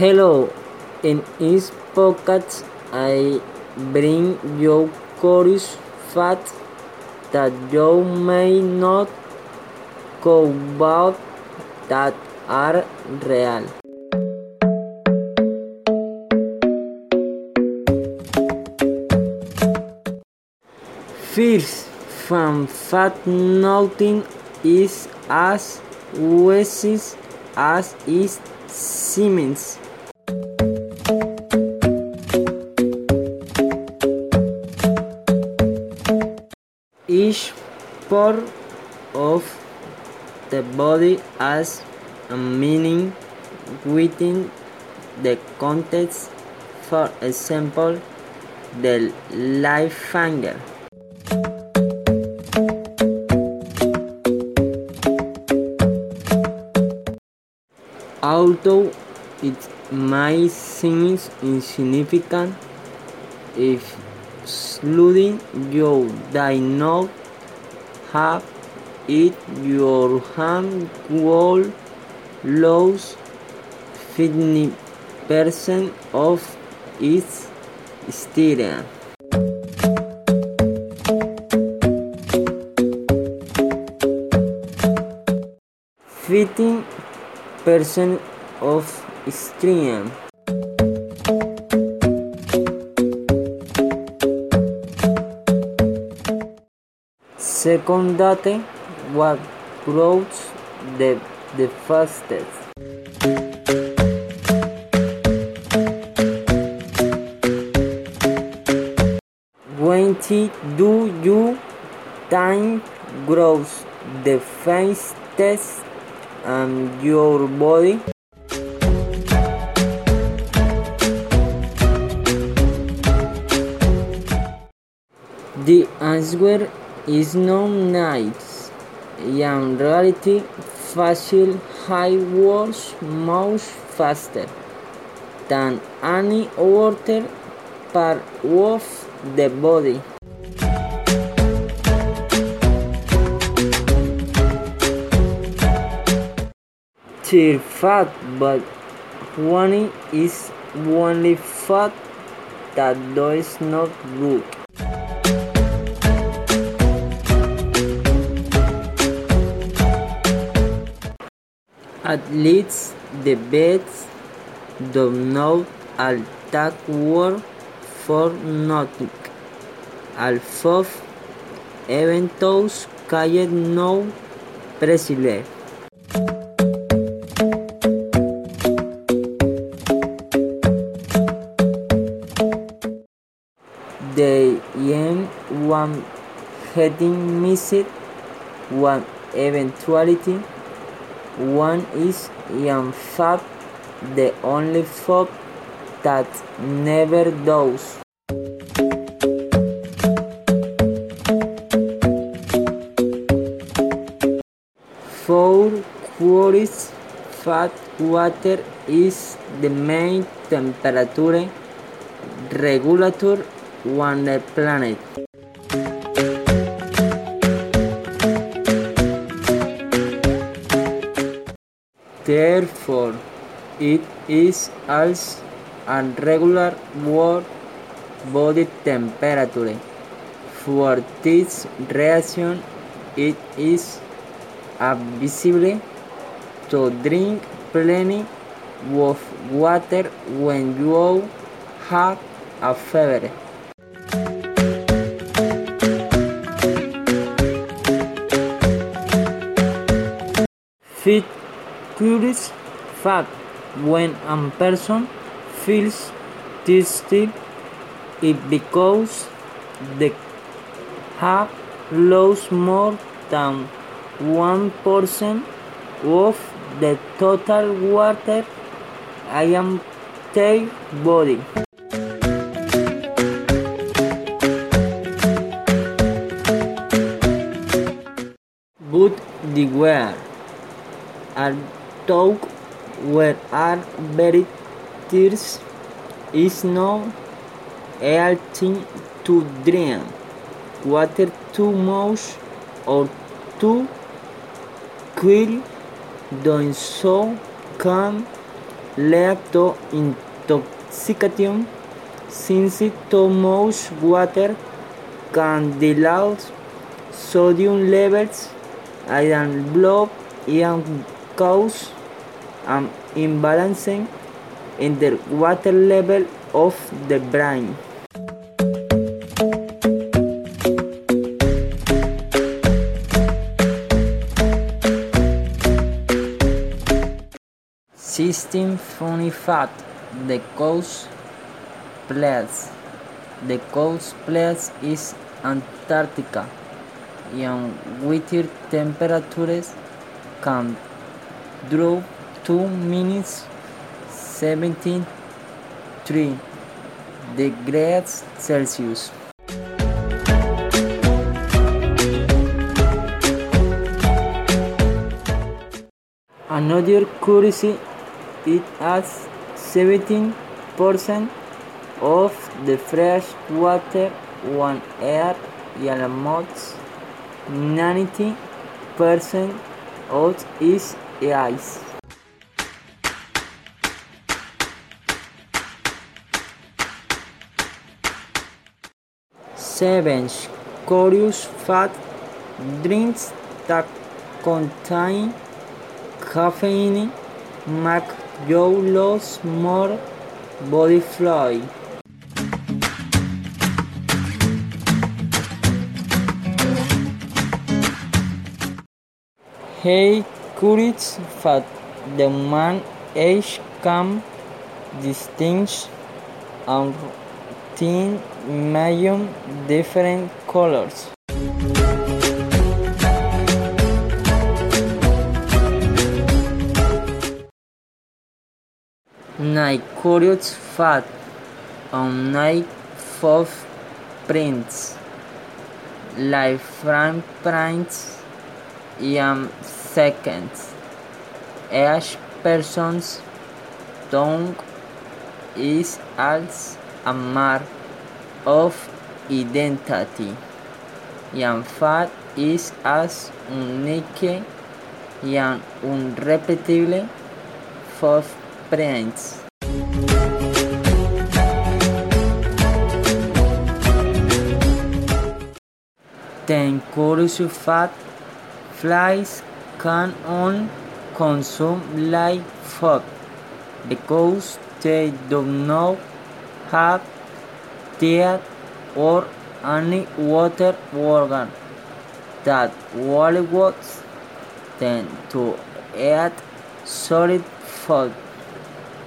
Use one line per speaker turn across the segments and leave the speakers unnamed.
Hello, in this podcast I bring you curious facts that you may not know about that are real. First, fun fact nothing is as easy as it seems. Part of the body has a meaning within the context. For example, the light finger. Although it might seem insignificant, if slowly you do not have it, your hand will lose fifty percent of its strength. Fifty percent of strength. Second date, what grows the, the fastest? When do you think grows the fastest and your body? The answer is no nice. In reality, facial high was much faster than any other part of the body. Tear fat, but one is only fat that does not good. Athletes the best do not attack work for nothing. Although eventos cannot no precisely. The end one heading missed one eventuality. One is in fact the only fact that never does. Four curious fat water is the main temperature regulator on the planet. Therefore, it is also a regular world body temperature. For this reason, it is advisable to drink plenty of water when you have a fever. Fit curious fact when a person feels thirsty it because they have lost more than one percent of the total water in their body. But beware, a dog where are very thirsty is no healthy to drink water too much or too quickly doing so can lead to intoxication since too much water can dilute sodium levels in blood and cause an imbalance in the water level of the brain. Sixteen funny fact: The coast place. The coast place is Antarctica, and winter temperatures can drop to minus seventy three degrees Celsius. Another curiosity it has 17% of the fresh water one air is almost 90% of is ice. Seven curious fat Drinks that contain caffeine make you lose more body fluid. Eight curious fact: The man eye can distinguish and ten million different colors. Nine curious fact: On nine footprints, live fingerprints in seconds. Each person's tongue is as a mark of identity, and fact is as unique and unrepeatable footprints. Ten curious fact: Flies can only consume live food because they do not have teeth or any water organ that wallows them to eat solid food.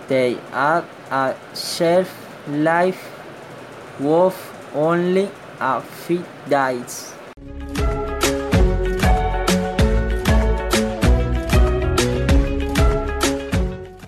They have a shelf life of only a few days.